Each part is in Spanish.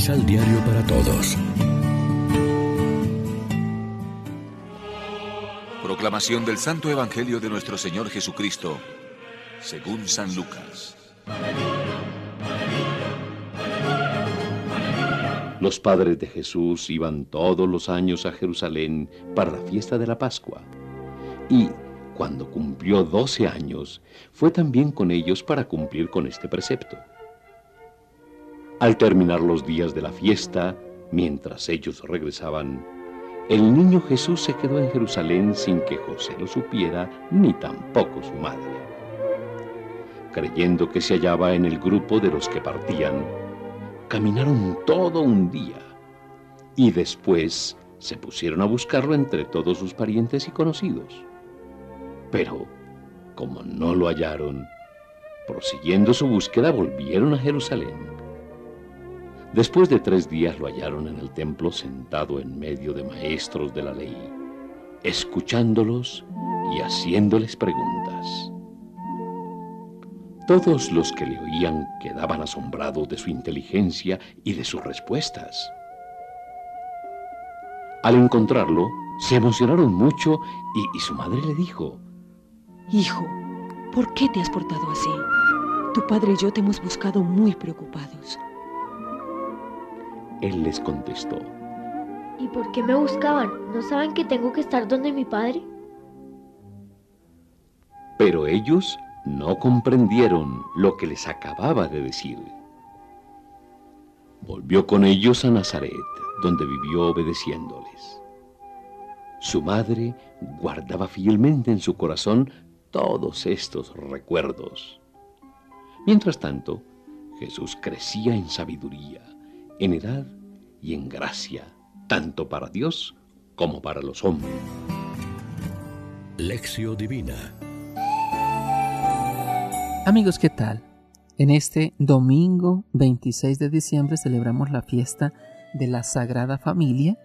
Misal Diario para Todos. Proclamación del Santo Evangelio de nuestro Señor Jesucristo, según San Lucas. Los padres de Jesús iban todos los años a Jerusalén para la fiesta de la Pascua. Y cuando cumplió doce años, fue también con ellos para cumplir con este precepto. Al terminar los días de la fiesta, mientras ellos regresaban, el niño Jesús se quedó en Jerusalén sin que José lo supiera, ni tampoco su madre. Creyendo que se hallaba en el grupo de los que partían, caminaron todo un día y después se pusieron a buscarlo entre todos sus parientes y conocidos. Pero, como no lo hallaron, prosiguiendo su búsqueda volvieron a Jerusalén. Después de tres días lo hallaron en el templo sentado en medio de maestros de la ley, escuchándolos y haciéndoles preguntas. Todos los que le oían quedaban asombrados de su inteligencia y de sus respuestas. Al encontrarlo, se emocionaron mucho y, su madre le dijo, Hijo, ¿por qué te has portado así? Tu padre y yo te hemos buscado muy preocupados. Él les contestó. ¿Y por qué me buscaban? ¿No saben que tengo que estar donde mi padre? Pero ellos no comprendieron lo que les acababa de decir. Volvió con ellos a Nazaret, donde vivió obedeciéndoles. Su madre guardaba fielmente en su corazón todos estos recuerdos. Mientras tanto, Jesús crecía en sabiduría en edad y en gracia, tanto para Dios como para los hombres. Lección Divina Amigos, ¿qué tal? En este domingo 26 de diciembre celebramos la fiesta de la Sagrada Familia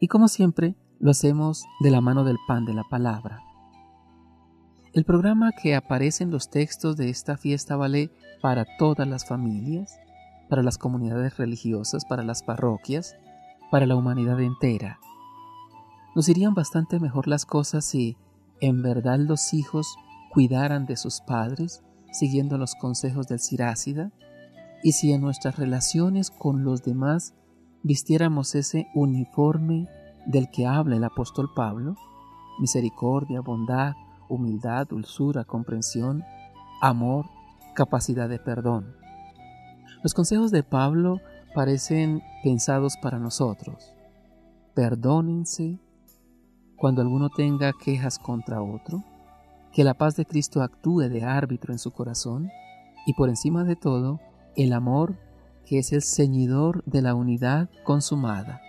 y como siempre lo hacemos de la mano del pan de la palabra. El programa que aparece en los textos de esta fiesta vale para todas las familias, para las comunidades religiosas, para las parroquias, para la humanidad entera. Nos irían bastante mejor las cosas si en verdad los hijos cuidaran de sus padres, siguiendo los consejos del Sirácida, y si en nuestras relaciones con los demás vistiéramos ese uniforme del que habla el apóstol Pablo, misericordia, bondad, humildad, dulzura, comprensión, amor, capacidad de perdón. Los consejos de Pablo parecen pensados para nosotros. Perdónense cuando alguno tenga quejas contra otro, que la paz de Cristo actúe de árbitro en su corazón y por encima de todo, el amor que es el ceñidor de la unidad consumada.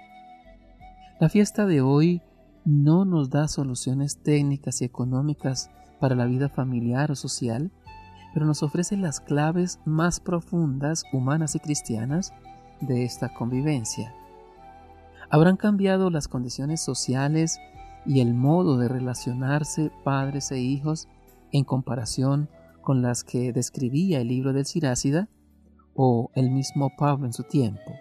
La fiesta de hoy no nos da soluciones técnicas y económicas para la vida familiar o social, pero nos ofrece las claves más profundas, humanas y cristianas de esta convivencia. Habrán cambiado las condiciones sociales y el modo de relacionarse padres e hijos en comparación con las que describía el libro del Sirácida o el mismo Pablo en su tiempo.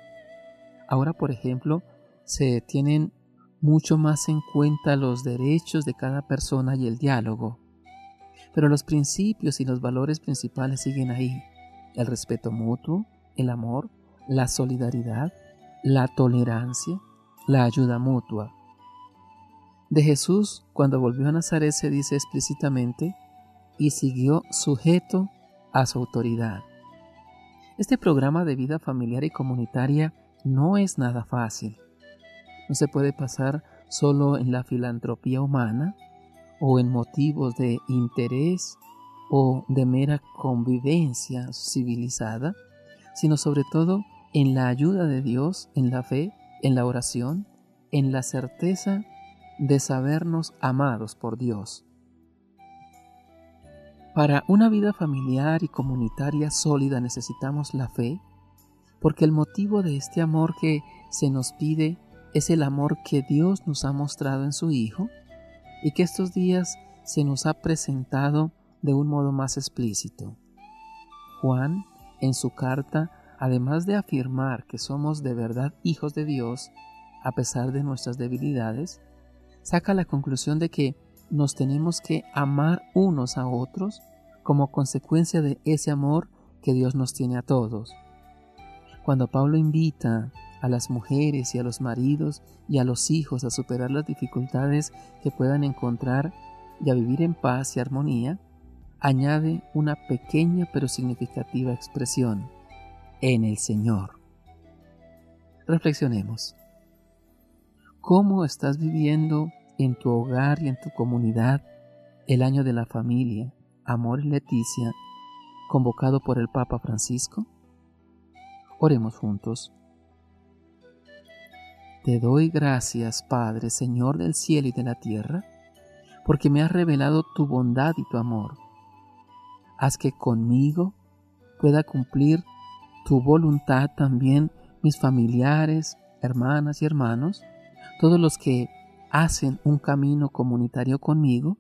Ahora, por ejemplo, se tienen mucho más en cuenta los derechos de cada persona y el diálogo. Pero los principios y los valores principales siguen ahí. El respeto mutuo, el amor, la solidaridad, la tolerancia, la ayuda mutua. De Jesús, cuando volvió a Nazaret, se dice explícitamente, y siguió sujeto a su autoridad. Este programa de vida familiar y comunitaria no es nada fácil. No se puede pasar solo en la filantropía humana, o en motivos de interés o de mera convivencia civilizada, sino sobre todo en la ayuda de Dios, en la fe, en la oración, en la certeza de sabernos amados por Dios. Para una vida familiar y comunitaria sólida necesitamos la fe, porque el motivo de este amor que se nos pide es el amor que Dios nos ha mostrado en su Hijo y que estos días se nos ha presentado de un modo más explícito. Juan, en su carta además de afirmar que somos de verdad hijos de Dios, a pesar de nuestras debilidades, saca la conclusión de que nos tenemos que amar unos a otros como consecuencia de ese amor que Dios nos tiene a todos. Cuando Pablo invita a las mujeres y a los maridos y a los hijos a superar las dificultades que puedan encontrar y a vivir en paz y armonía, añade una pequeña pero significativa expresión, en el Señor. Reflexionemos. ¿Cómo estás viviendo en tu hogar y en tu comunidad el año de la familia, Amor y Leticia, convocado por el Papa Francisco? Oremos juntos. Te doy gracias, Padre, Señor del cielo y de la tierra, porque me has revelado tu bondad y tu amor. Haz que conmigo pueda cumplir tu voluntad también mis familiares, hermanas y hermanos, todos los que hacen un camino comunitario conmigo,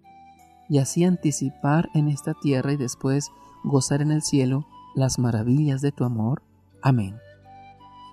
y así anticipar en esta tierra y después gozar en el cielo las maravillas de tu amor. Amén.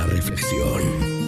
La reflexión.